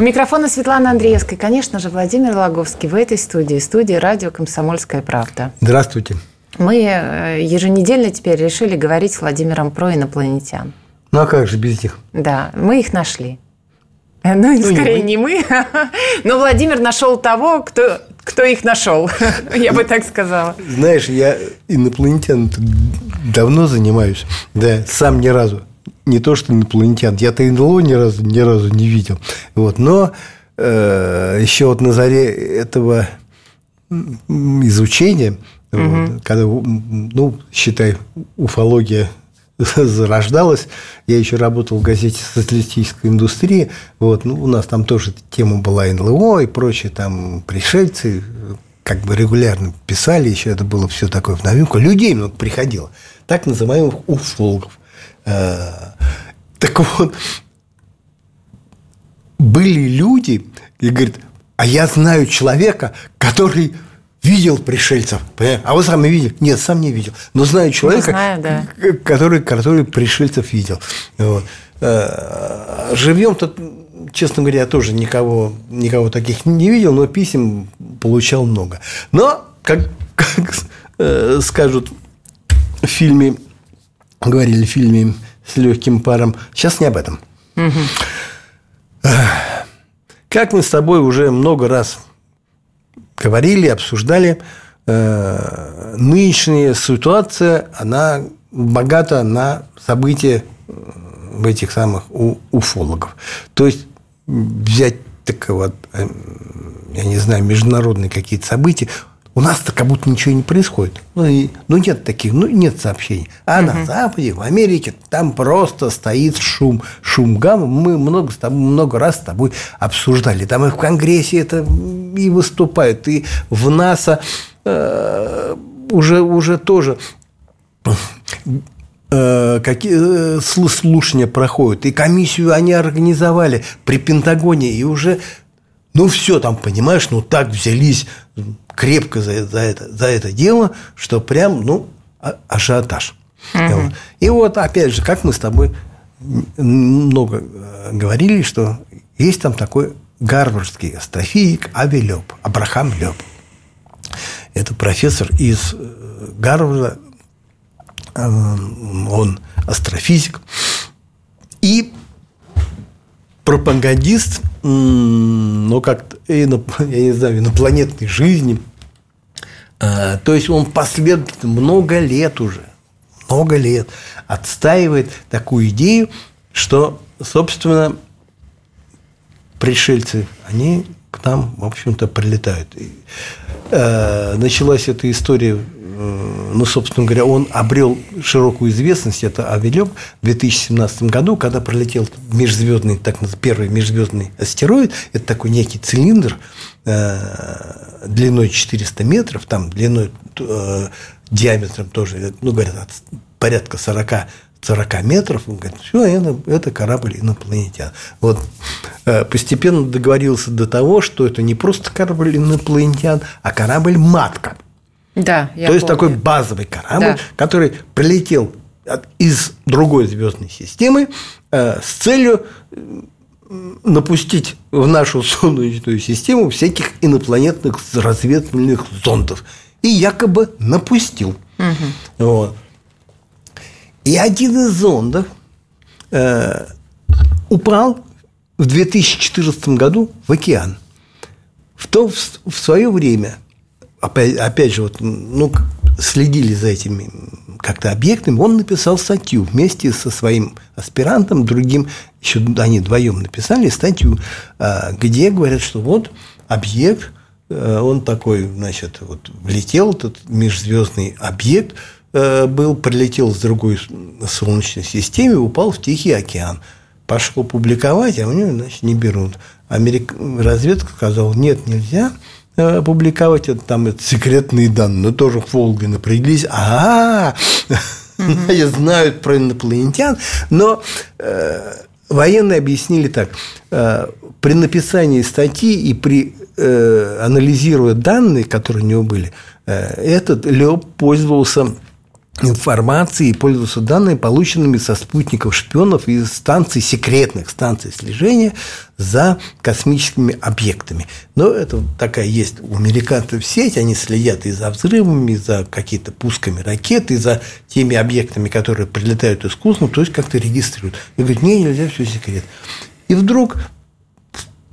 У микрофона Светлана Андреевская. Конечно же, Владимир Логовский в этой студии, студии радио «Комсомольская правда». Здравствуйте. Мы э, еженедельно теперь решили говорить с Владимиром про инопланетян. Ну а как же без них? Да, мы их нашли. Ну, ну скорее не мы, но Владимир нашел того, кто, кто их нашел, я бы так сказала. Знаешь, я инопланетян давно занимаюсь, да, сам ни разу не то что инопланетян, я-то НЛО ни разу, ни разу не видел. Вот, но э, еще вот на заре этого изучения, угу. вот, когда, ну, считай, уфология зарождалась. Я еще работал в газете «Социалистическая индустрия». Вот, ну, у нас там тоже тема была НЛО и прочие там пришельцы как бы регулярно писали, еще это было все такое в новинку. Людей много приходило, так называемых уфологов. Э, так вот, были люди, и говорит, а я знаю человека, который видел пришельцев. Понимаете? А вы сами видели? Нет, сам не видел. Но знаю человека, знаю, да. который, который пришельцев видел. Вот. Э, Живем тут, честно говоря, я тоже никого, никого таких не видел, но писем получал много. Но, как, как э, скажут в фильме говорили в фильме с легким паром. Сейчас не об этом. Угу. Как мы с тобой уже много раз говорили, обсуждали, э, нынешняя ситуация, она богата на события в этих самых уфологов. То есть взять так вот, э, я не знаю, международные какие-то события, у нас-то как будто ничего не происходит. Ну, и, ну нет таких, ну нет сообщений. А угу. на Западе, в Америке, там просто стоит шум, шум гамма. Мы много, с тобой, много раз с тобой обсуждали. Там и в Конгрессе это и выступают, и в НАСА э, уже, уже тоже э, какие э, слушания проходят. И комиссию они организовали при Пентагоне. И уже ну, все там, понимаешь, ну, так взялись крепко за, за, это, за это дело, что прям, ну, а, ажиотаж. Угу. И вот, опять же, как мы с тобой много э, говорили, что есть там такой гарвардский астрофизик Ави Лёб, Абрахам Лёб. Это профессор из э, Гарварда, э, он астрофизик. И пропагандист, ну, как я не знаю, инопланетной жизни. А, то есть он последовательно много лет уже, много лет отстаивает такую идею, что, собственно, пришельцы, они к нам, в общем-то, прилетают. И, э, началась эта история Э, ну, собственно говоря, он обрел широкую известность, это Авелёв, в 2017 году, когда пролетел межзвездный, так первый межзвездный астероид, это такой некий цилиндр э, длиной 400 метров, там длиной э, диаметром тоже, ну, говорят, от порядка 40 40 метров, он говорит, все, это, это корабль инопланетян. Вот постепенно договорился до того, что это не просто корабль инопланетян, а корабль матка. Да, я То есть такой базовый корабль, да. который прилетел из другой звездной системы э, с целью напустить в нашу Солнечную систему всяких инопланетных разведывательных зондов. И якобы напустил. Угу. Вот. И один из зондов э, упал в 2014 году в океан. В то в, в свое время опять, опять же, вот, ну, следили за этими как-то объектами, он написал статью вместе со своим аспирантом, другим, еще они вдвоем написали статью, а, где говорят, что вот объект, э, он такой, значит, вот влетел, этот межзвездный объект э, был, прилетел с другой солнечной системы, упал в Тихий океан. пошел публиковать, а у него, значит, не берут. Америк... Разведка сказала, нет, нельзя публиковать, это там это секретные данные, но тоже Волга напряглись, а, -а, знают про инопланетян, но э, военные объяснили так, э, при написании статьи и при э, анализируя данные, которые у него были, э, этот Леб пользовался информации и пользоваться данными, полученными со спутников шпионов и станций, секретных станций слежения за космическими объектами. Но это такая есть у американцев сеть, они следят и за взрывами, и за какие-то пусками ракет, и за теми объектами, которые прилетают космоса, то есть как-то регистрируют. И говорят, не, нельзя, все секрет. И вдруг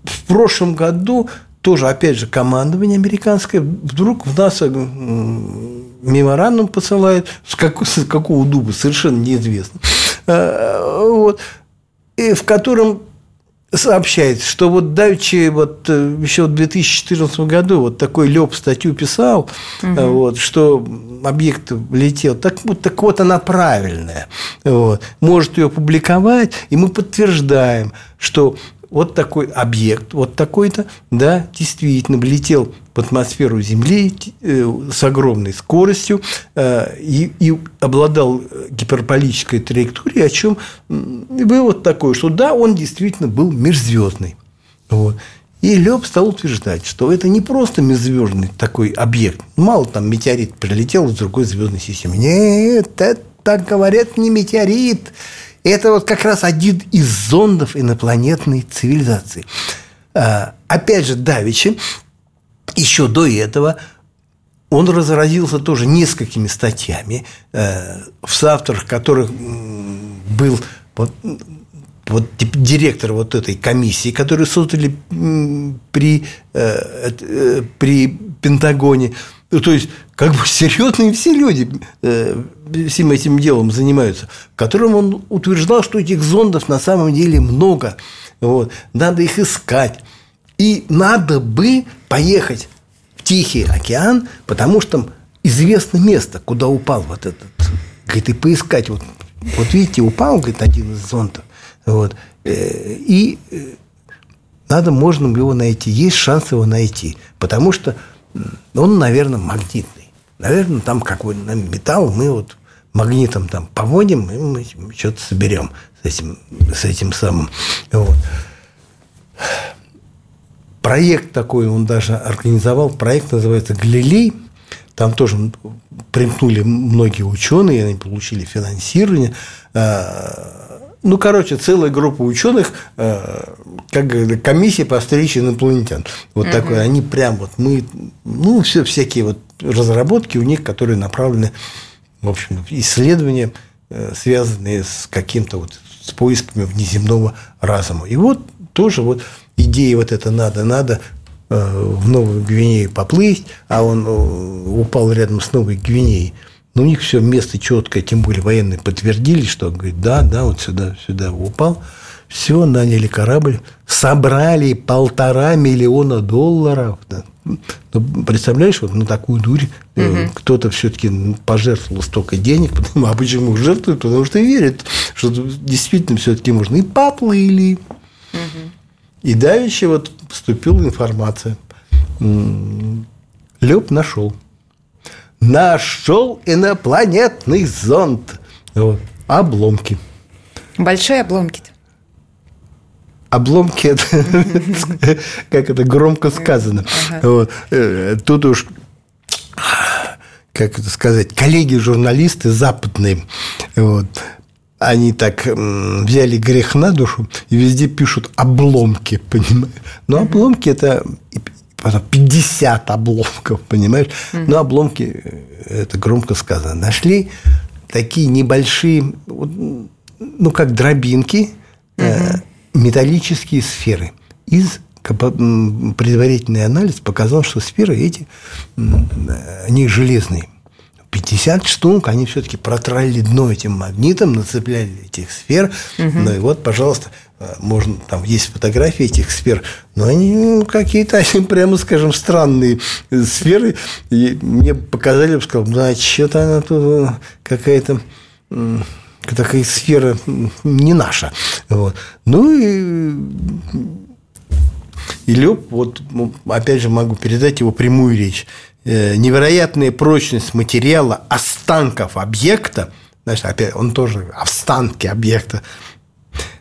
в прошлом году тоже, опять же, командование американское. Вдруг в НАСА меморандум посылает, с, как, с какого дуба, совершенно неизвестно, э, вот, и в котором сообщается, что вот Давичи вот э, еще в 2014 году вот такой Леб статью писал, угу. вот, что объект летел, так вот, так вот она правильная, вот, может ее публиковать, и мы подтверждаем, что вот такой объект, вот такой-то, да, действительно влетел в атмосферу Земли э, с огромной скоростью э, и, и обладал гиперболической траекторией, о чем вывод такой, что да, он действительно был межзвездный. Вот. И Леб стал утверждать, что это не просто межзвездный такой объект. Мало там метеорит прилетел из другой звездной системы. Нет, это, так говорят, не метеорит. Это вот как раз один из зондов инопланетной цивилизации. А, опять же, Давичи, еще до этого он разразился тоже несколькими статьями, э, в соавторах которых был вот, вот директор вот этой комиссии, которую создали при, э, э, при Пентагоне. Ну, то есть, как бы серьезные все люди э, всем этим делом занимаются, в котором он утверждал, что этих зондов на самом деле много. Вот. Надо их искать. И надо бы поехать в Тихий океан, потому что там известно место, куда упал вот этот. Говорит, и поискать. Вот, вот видите, упал, говорит, один из зондов. Вот. Э, и э, надо, можно его найти. Есть шанс его найти. Потому что он, наверное, магнитный. Наверное, там какой-то металл мы вот магнитом там поводим, и мы что-то соберем с этим, с этим самым. Вот. Проект такой он даже организовал. Проект называется «Галилей». Там тоже примкнули многие ученые, они получили финансирование. Ну, короче, целая группа ученых, э, как комиссия по встрече инопланетян. Вот угу. такой. Они прям вот мы, ну, все всякие вот разработки у них, которые направлены, в общем, исследования, э, связанные с каким-то вот с поисками внеземного разума. И вот тоже вот идея вот это надо, надо э, в Новую Гвинею поплыть, а он упал рядом с Новой Гвинеей. Но у них все место четкое, тем более военные подтвердили, что говорит, да, да, вот сюда, сюда упал. Все, наняли корабль, собрали полтора миллиона долларов. Да. Ну, представляешь, вот на такую дурь угу. кто-то все-таки пожертвовал столько денег, а почему жертвует? Потому что верит, что действительно все-таки можно. И поплыли. Угу. И давеча вот поступила информация. Леб нашел нашел инопланетный зонд. Вот. Обломки. Большие обломки. Обломки, это, как это громко сказано. Вот. Э, тут уж как это сказать, коллеги-журналисты западные, вот, они так взяли грех на душу и везде пишут обломки, понимаешь? Но обломки это потом 50 обломков, понимаешь? Mm-hmm. Ну, обломки, э, это громко сказано, нашли такие небольшие, ну, как дробинки, mm-hmm. металлические сферы. Из предварительный анализ показал, что сферы эти, они железные. 50 штук, они все-таки протрали дно этим магнитом, нацепляли этих сфер. Угу. Ну и вот, пожалуйста, можно, там есть фотографии этих сфер, но они ну, какие-то, они, прямо скажем, странные сферы. И мне показали, я сказал, да, что-то она тут э, какая-то такая сфера не наша. Вот. Ну и и Лёб, вот ну, опять же могу передать его прямую речь. Э, невероятная прочность материала останков объекта, значит, опять он тоже останки объекта,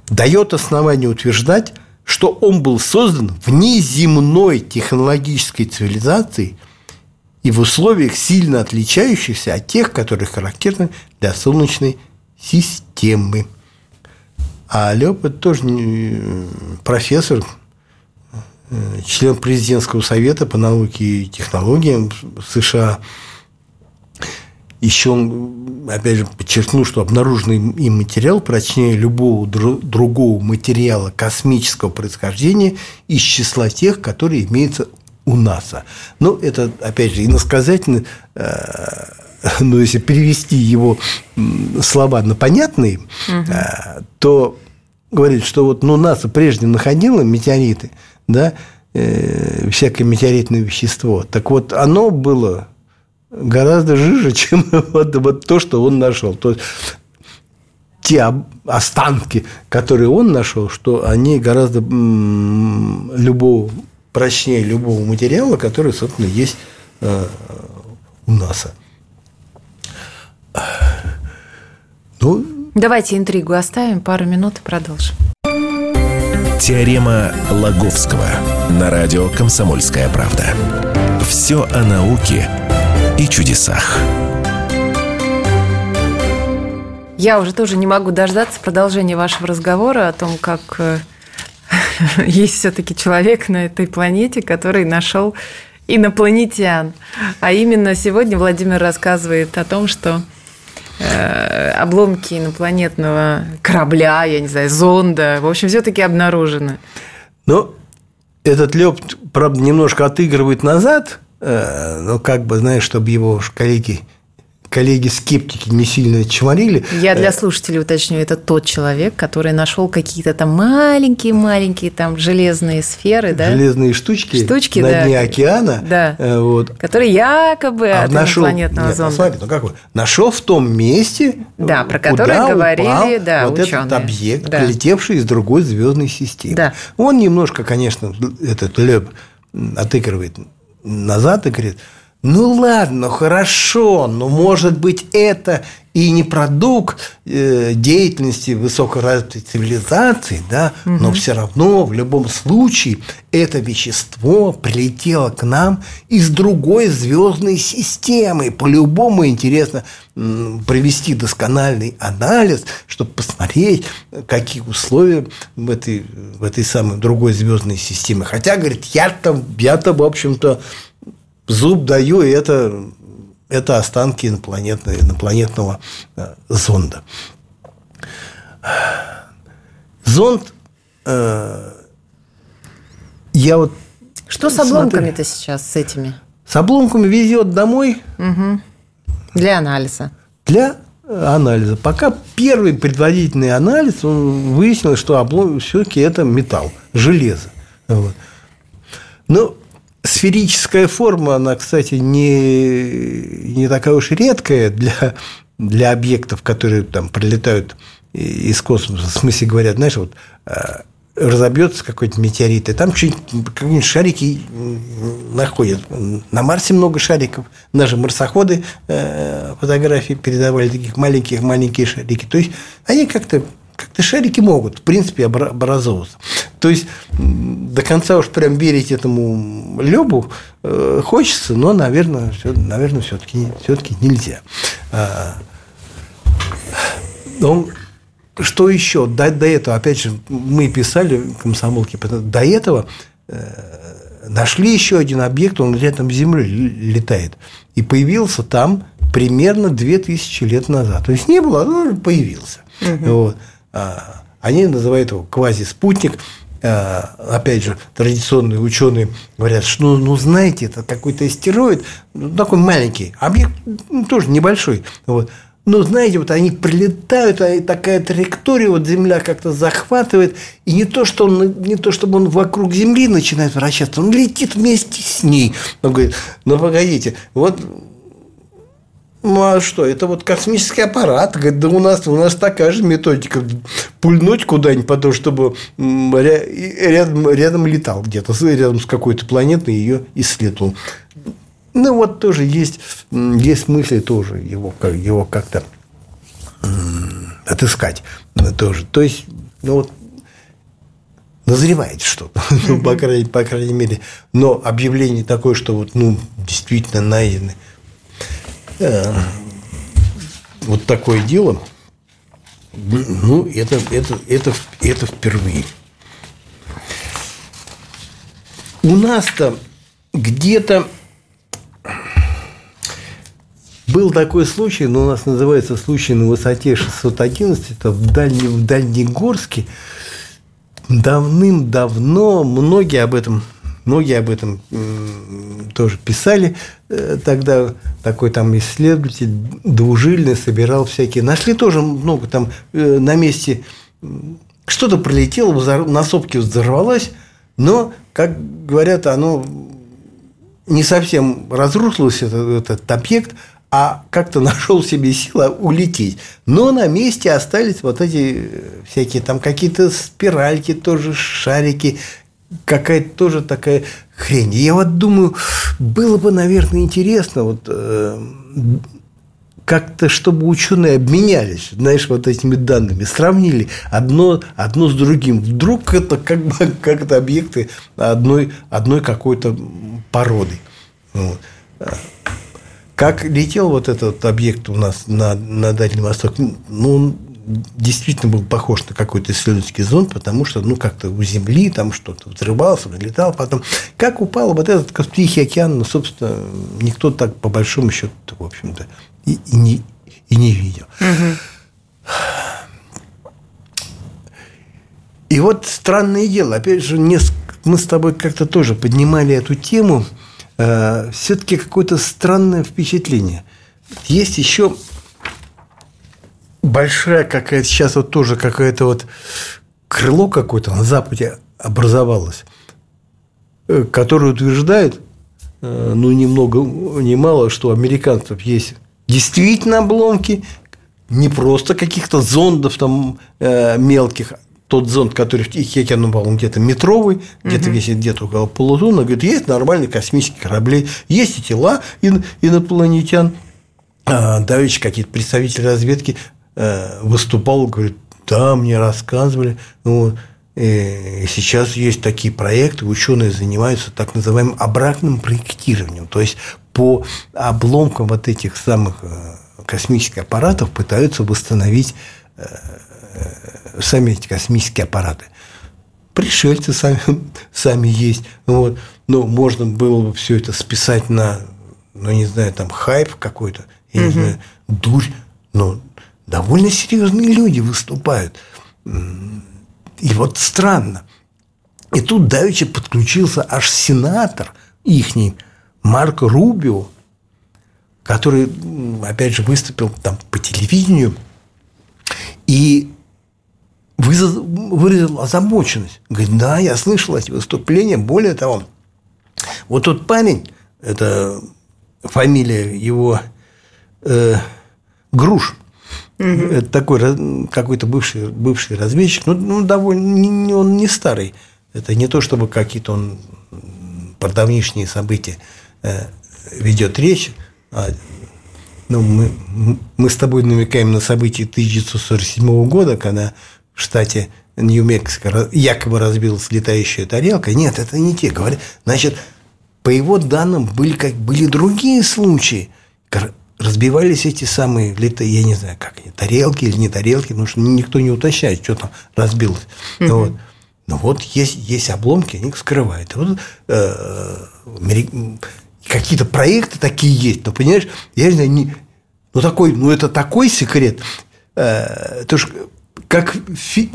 дает основание утверждать, что он был создан в неземной технологической цивилизации и в условиях, сильно отличающихся от тех, которые характерны для Солнечной системы. А это тоже профессор, э, член президентского совета по науке и технологиям США – еще опять же, подчеркну, что обнаруженный им материал прочнее любого другого материала космического происхождения из числа тех, которые имеются у НАСА. Ну, это, опять же, иносказательно, э, но если перевести его слова на понятные, угу. то говорит, что вот ну, НАСА прежде находило метеориты, да, э, всякое метеоритное вещество. Так вот, оно было гораздо жиже, чем вот, вот то, что он нашел. То есть те останки, которые он нашел, что они гораздо любого прочнее любого материала, который, собственно, есть э, у НАСА. Ну, Давайте интригу оставим, пару минут и продолжим. Теорема Лаговского на радио «Комсомольская правда». Все о науке – и чудесах. Я уже тоже не могу дождаться продолжения вашего разговора о том, как э, есть все-таки человек на этой планете, который нашел инопланетян. А именно сегодня Владимир рассказывает о том, что э, обломки инопланетного корабля, я не знаю, зонда, в общем, все-таки обнаружены. Ну, этот лед, правда, немножко отыгрывает назад, ну, как бы, знаешь, чтобы его коллеги коллеги-скептики не сильно чморили. Я для э, слушателей уточню, это тот человек, который нашел какие-то там маленькие-маленькие там железные сферы, да? Железные штучки, штучки на да. дне океана. Да. Э, вот. Которые якобы а от нашел, инопланетного нет, зонда. Смотри, ну как вы, нашел в том месте, да, про которое говорили упал да, вот ученые. этот объект, да. прилетевший из другой звездной системы. Да. Он немножко, конечно, этот Леб отыгрывает назад и говорит, ну ладно, хорошо, но может быть это и не продукт э, деятельности высокоразвитой цивилизации, да, угу. но все равно в любом случае это вещество прилетело к нам из другой звездной системы. По-любому интересно провести доскональный анализ, чтобы посмотреть, какие условия в этой, в этой самой другой звездной системе. Хотя, говорит, я там, я-то, в общем-то, зуб даю, и это, это останки инопланетного, инопланетного э, зонда. Зонд э, я вот что с обломками-то сейчас с этими? С обломками везет домой. Угу. Для анализа. Для анализа. Пока первый предварительный анализ, он выяснил, что облом все-таки это металл, железо. Вот. Но сферическая форма, она, кстати, не, не такая уж редкая для, для объектов, которые там прилетают из космоса. В смысле говорят, знаешь, вот а, разобьется какой-то метеорит, и там какие-нибудь шарики находят. На Марсе много шариков. Наши марсоходы э, фотографии передавали таких маленьких-маленькие шарики. То есть они как-то как-то шарики могут, в принципе, образовываться. То есть до конца уж прям верить этому Лебу э, хочется, но, наверное, все, наверное, все-таки все-таки нельзя. А, он что еще? До, до этого, опять же, мы писали комсомолки, до этого э, нашли еще один объект, он рядом с Землей летает. И появился там примерно 2000 лет назад. То есть не было, но появился. Угу. Вот. А, они называют его квази-спутник. А, опять же, традиционные ученые говорят, что, ну, ну знаете, это какой-то астероид, ну, такой маленький, объект ну, тоже небольшой. Вот. Но знаете, вот они прилетают, а такая траектория, вот Земля как-то захватывает, и не то, что он, не то, чтобы он вокруг Земли начинает вращаться, он летит вместе с ней. Он говорит, ну погодите, вот Ну а что, это вот космический аппарат. Говорит, да у нас, у нас такая же методика. Пульнуть куда-нибудь, потом, чтобы рядом, рядом летал где-то, рядом с какой-то планетой ее исследовал. Ну, вот тоже есть, есть мысли тоже его, его как-то отыскать тоже. То есть, ну вот назревает что-то, ну, по, крайней, по крайней мере. Но объявление такое, что вот, ну, действительно найдены вот такое дело, ну, это, это, это, это впервые. У нас-то где-то был такой случай, но у нас называется случай на высоте 611, это в, Дальне, в Дальнегорске. Давным-давно многие об этом, многие об этом тоже писали. Э, тогда такой там исследователь двужильный собирал всякие. Нашли тоже много там э, на месте что-то пролетело, на сопке взорвалось, но, как говорят, оно не совсем разрушилось, этот, этот объект, а как-то нашел себе силы улететь. Но на месте остались вот эти э, всякие там какие-то спиральки, тоже шарики, какая-то тоже такая хрень. Я вот думаю, было бы, наверное, интересно вот э, как-то, чтобы ученые обменялись, знаешь, вот этими данными, сравнили одно, одно с другим. Вдруг это как бы как-то объекты одной, одной какой-то породы. Как летел вот этот объект у нас на, на Дальнем Востоке, ну, действительно был похож на какой-то исследовательский зонд, потому что, ну, как-то у Земли там что-то взрывался, летал потом. Как упал вот этот Тихий океан, ну, собственно, никто так, по большому счету, в общем-то, и, и, не, и не видел. Угу. И вот странное дело, опять же, несколько, мы с тобой как-то тоже поднимали эту тему – э, все-таки какое-то странное впечатление. Есть еще большая какая-то, сейчас вот тоже какая-то вот крыло какое-то на Западе образовалось, э, которое утверждает, э, ну, ни много, ни мало, что у американцев есть действительно обломки, не просто каких-то зондов там э, мелких, тот зонд, который в Тихий океан упал, он где-то метровый, где-то весит где-то около полутона, говорит, есть нормальные космические корабли, есть и тела инопланетян. А, Давич какие-то представители разведки выступал, говорит, да, мне рассказывали, вот, и сейчас есть такие проекты, ученые занимаются так называемым обратным проектированием, то есть по обломкам вот этих самых э, космических аппаратов пытаются восстановить э, сами эти космические аппараты. Пришельцы сами, сами есть. Вот. Но ну, можно было бы все это списать на, ну, не знаю, там, хайп какой-то, я угу. не знаю, дурь. Но довольно серьезные люди выступают. И вот странно. И тут давеча подключился аж сенатор ихний, Марк Рубио, который, опять же, выступил там по телевидению и выразил озабоченность. Говорит, да, я слышал эти выступления. Более того, вот тот парень, это фамилия его э, Груш, угу. это такой какой-то бывший, бывший разведчик, ну, ну довольно, он не старый. Это не то, чтобы какие-то он про давнишние события э, ведет речь, а ну, мы, мы с тобой намекаем на события 1947 года, когда в штате Нью-Мексико якобы разбилась летающая тарелка. Нет, это не те. Говорят, значит, по его данным были, как, были другие случаи. Разбивались эти самые, я не знаю, как они, тарелки или не тарелки, потому что никто не уточняет, что там разбилось. Mm-hmm. Вот. Но вот есть, есть обломки, они их скрывают. И вот э, какие-то проекты такие есть, но понимаешь, я не знаю, не, ну такой, ну это такой секрет. Э, то есть как фи-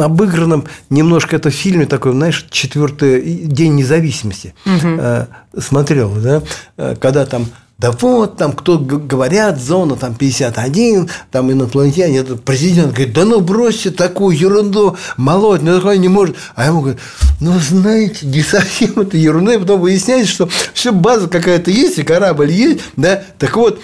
обыгранном немножко это в фильме такой, знаешь, четвертый день независимости угу. смотрел, да, э, когда там да вот, там кто говорят, зона там 51, там инопланетяне, этот президент говорит, да ну бросьте такую ерунду молоть, ну такое не может. А ему говорят, ну знаете, не совсем это ерунда, и потом выясняется, что все, база какая-то есть, и корабль есть, да, так вот,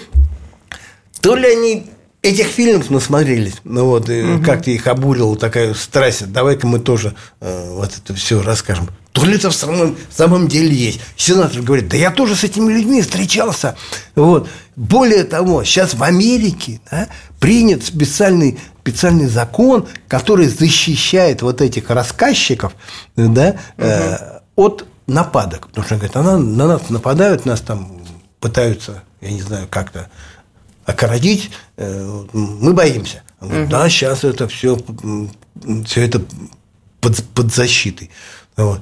то ли они этих фильмов насмотрелись, ну вот, угу. как-то их обурила такая страсть, давай-ка мы тоже э, вот это все расскажем. То ли это в самом, в самом деле есть. Сенатор говорит, да я тоже с этими людьми встречался. Вот. Более того, сейчас в Америке да, принят специальный, специальный закон, который защищает вот этих рассказчиков да, угу. э, от нападок. Потому что, говорит, она, на нас нападают, нас там пытаются, я не знаю, как-то окоротить, э, мы боимся. Говорит, да, сейчас это все, все это под, под защитой. Вот.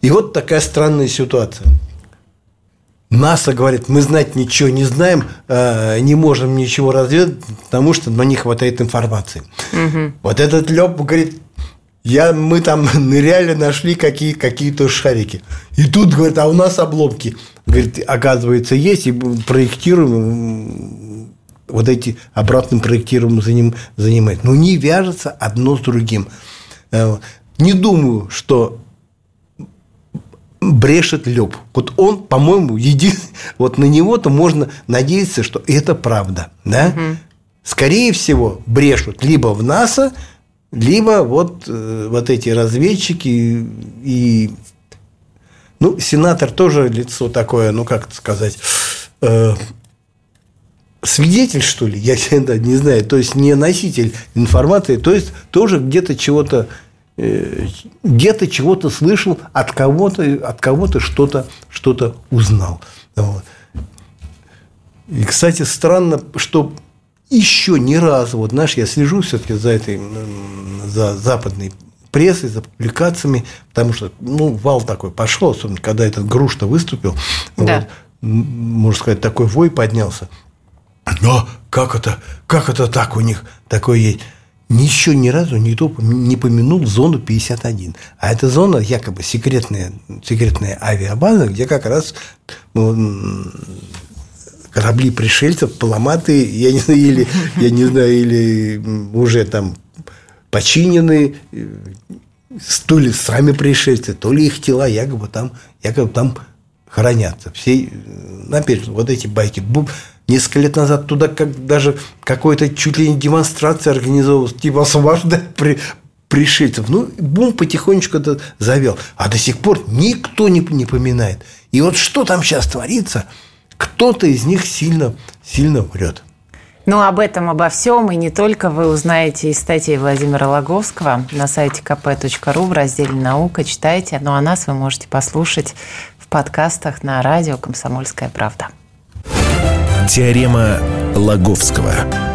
И вот такая странная ситуация. НАСА говорит, мы знать ничего не знаем, э, не можем ничего разведать, потому что нам не хватает информации. Угу. Вот этот Лёб говорит, я, мы там ныряли, нашли какие, какие-то шарики. И тут, говорит, а у нас обломки. Говорит, оказывается, есть, и проектируем, вот эти обратным проектированием заним, занимает. Но не вяжется одно с другим. Э, не думаю, что брешет Леб. Вот он, по-моему, един... вот на него-то можно надеяться, что это правда. Да? Угу. Скорее всего, брешут либо в НАСА, либо вот, э, вот эти разведчики и ну, сенатор тоже лицо такое, ну, как сказать, э, свидетель, что ли, я да, не знаю, то есть не носитель информации, то есть тоже где-то чего-то э, где-то чего-то слышал, от кого-то, от кого-то что-то, что-то узнал. Вот. И, кстати, странно, что еще ни разу, вот знаешь, я слежу все-таки за этой, за западной прессой, за публикациями, потому что, ну, вал такой пошел, особенно когда этот Грушта выступил, да. вот, можно сказать, такой вой поднялся. Но как это, как это так у них такое есть? Еще ни разу никто не помянул зону 51. А эта зона якобы секретная, секретная авиабаза, где как раз ну, корабли пришельцев, поломатые, я не знаю, или, я не знаю, или уже там починены, то ли сами пришельцы, то ли их тела якобы там, якобы там хранятся. Все, опять же, вот эти байки. Несколько лет назад туда как даже какой-то чуть ли не демонстрация организовывалась, типа освобождать при, пришельцев. Ну, бум потихонечку это завел. А до сих пор никто не, не поминает. И вот что там сейчас творится, кто-то из них сильно, сильно врет. Ну, об этом, обо всем и не только вы узнаете из статьи Владимира Логовского на сайте kp.ru в разделе «Наука». Читайте. Ну, а нас вы можете послушать в подкастах на радио «Комсомольская правда». Теорема Лаговского.